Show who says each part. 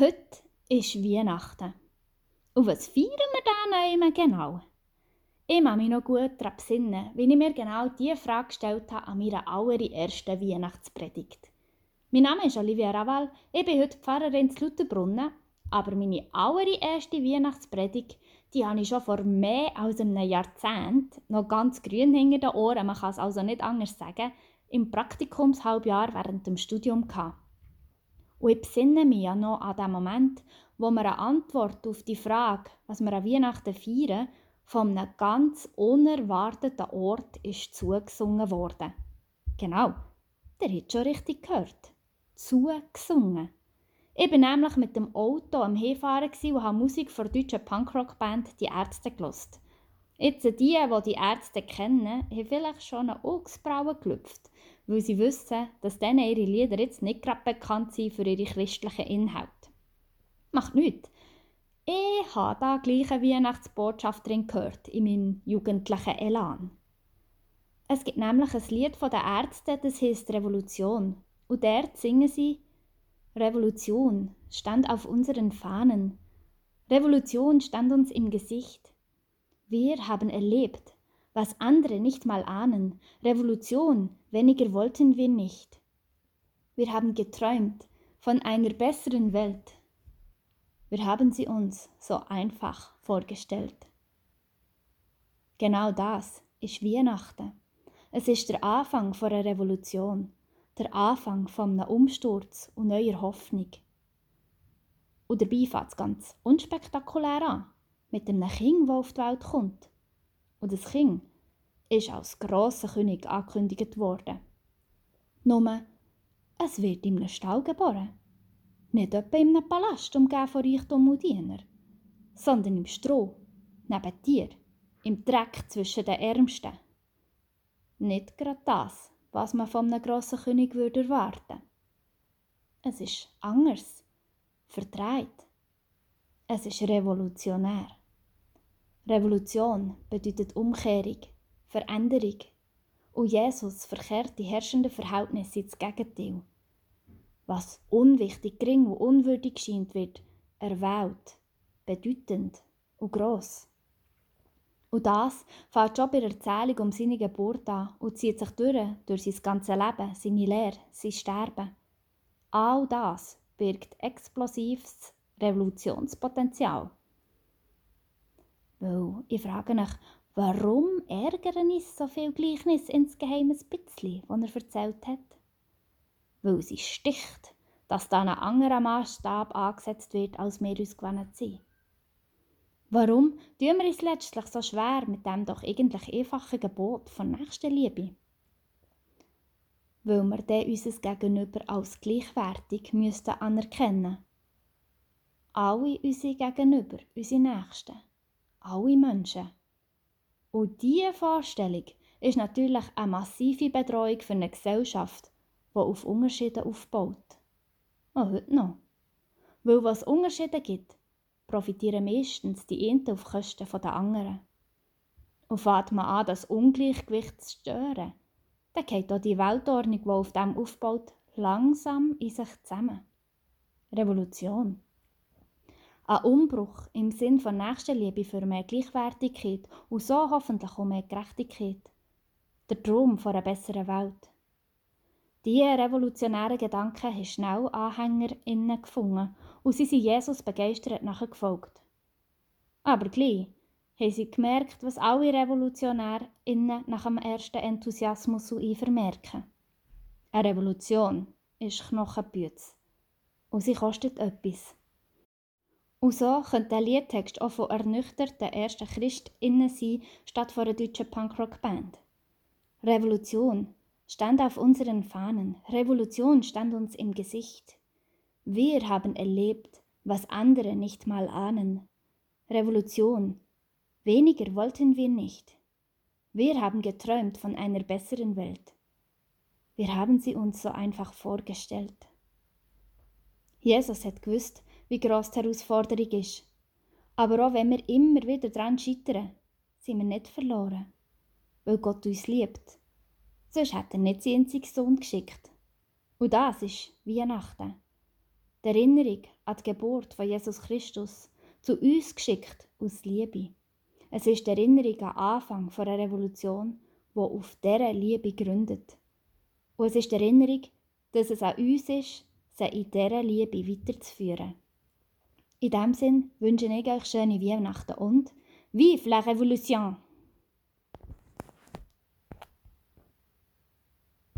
Speaker 1: Heute ist Weihnachten. Und was feiern wir da noch genau? Ich kann mich noch gut daran besinnen, wie ich mir genau diese Frage gestellt habe an meiner allerersten Weihnachtspredigt. Mein Name ist Olivia Raval, ich bin heute Pfarrerin zu Lutherbrunnen, aber meine allererste Weihnachtspredigt, die habe ich schon vor mehr als einem Jahrzehnt, noch ganz grün hinter den Ohren, man kann es also nicht anders sagen, im Praktikumshalbjahr während dem Studium gehabt. Und ich besinne mich ja noch an den Moment, wo mir eine Antwort auf die Frage, was wir an Weihnachten feiern, von einem ganz unerwarteten Ort ist zugesungen worden. Genau, der hat schon richtig gehört. Zugesungen. Ich war nämlich mit dem Auto am Hinfahren und habe Musik von der deutschen Punkrock-Band «Die Ärzte» gelost. Jetzt die, die die Ärzte kennen, haben vielleicht schon eine Augsbrauen gelüpft, weil sie wissen, dass denen ihre Lieder jetzt nicht gerade bekannt sind für ihre christlichen Inhalte. Macht nichts. Ich habe da gleich eine Weihnachtsbotschaft drin gehört, in meinem jugendlichen Elan. Es gibt nämlich ein Lied von den Ärzten, das heißt Revolution. Und dort singen sie Revolution stand auf unseren Fahnen. Revolution stand uns im Gesicht. Wir haben erlebt, was andere nicht mal ahnen. Revolution, weniger wollten wir nicht. Wir haben geträumt von einer besseren Welt. Wir haben sie uns so einfach vorgestellt. Genau das ist Weihnachten. Es ist der Anfang von einer Revolution, der Anfang von einem Umsturz und neuer Hoffnung. Und dabei fängt es ganz unspektakulär an mit einem Kind, das auf die Welt kommt. Und das Kind ist als grosser König angekündigt worden. Nur, es wird in einem Stall geboren. Nicht etwa in einem Palast, umgeben von Reichtum und Diener, sondern im Stroh, neben dir, im Dreck zwischen den Ärmsten. Nicht gerade das, was man von einem grossen König würde erwarten. Es ist anders, verdreht. Es ist revolutionär. Revolution bedeutet Umkehrung, Veränderung. Und Jesus verkehrt die herrschenden Verhältnisse ins Gegenteil. Was unwichtig, gering und unwürdig scheint, wird erwählt, bedeutend und gross. Und das fällt schon bei der Erzählung um seine Geburt an und zieht sich durch, durch sein ganzes Leben, seine Lehre, sein Sterben. All das birgt explosives Revolutionspotenzial. Weil ich frage mich, warum ärgern uns so viel Gleichnis insgeheim ein bisschen, was er erzählt hat? Weil sie sticht, dass da ein anderer Maßstab angesetzt wird, als wir uns gewöhnt sind. Warum tun wir uns letztlich so schwer mit dem doch eigentlich einfachen Gebot von Nächstenliebe? Weil wir dann unser Gegenüber als gleichwertig müssten anerkennen. Alle unsere Gegenüber, unsere Nächsten alle Menschen. Und diese Vorstellung ist natürlich eine massive Bedrohung für eine Gesellschaft, die auf Unterschieden aufbaut. Auch heute noch. Weil was Unterschiede gibt, profitieren meistens die einen auf Kosten der anderen. Und fängt man an, das Ungleichgewicht zu stören, dann geht auch die Weltordnung, die auf dem aufbaut, langsam in sich zusammen. Revolution. Ein Umbruch im Sinn von Nächstenliebe für mehr Gleichwertigkeit und so hoffentlich auch mehr Gerechtigkeit. Der Traum von einer besseren Welt. Diese revolutionären Gedanken haben schnell AnhängerInnen gefunden und sie sind Jesus begeistert nachgefolgt. Aber gleich haben sie gemerkt, was alle RevolutionärInnen nach dem ersten Enthusiasmus so vermerken. Eine Revolution ist Knochenpütz. Und sie kostet etwas. Und so könnte der Liedtext auch von ernüchterten ersten ChristInnen sein, statt von einer deutschen Punkrock-Band. Revolution stand auf unseren Fahnen. Revolution stand uns im Gesicht. Wir haben erlebt, was andere nicht mal ahnen. Revolution. Weniger wollten wir nicht. Wir haben geträumt von einer besseren Welt. Wir haben sie uns so einfach vorgestellt. Jesus hat gewusst, wie gross die Herausforderung ist. Aber auch wenn wir immer wieder daran scheitern, sind wir nicht verloren, weil Gott uns liebt. Sonst hat er nicht seinen einzigen Sohn geschickt. Und das ist Weihnachten. die Erinnerung an die Geburt von Jesus Christus, zu uns geschickt aus Liebe. Es ist die Erinnerung an Anfang einer Revolution, die auf dieser Liebe gründet. Und es ist die Erinnerung, dass es an uns ist, sie in dieser Liebe weiterzuführen. In diesem Sinn wünsche ich euch schöne Weihnachten und Vive la Révolution!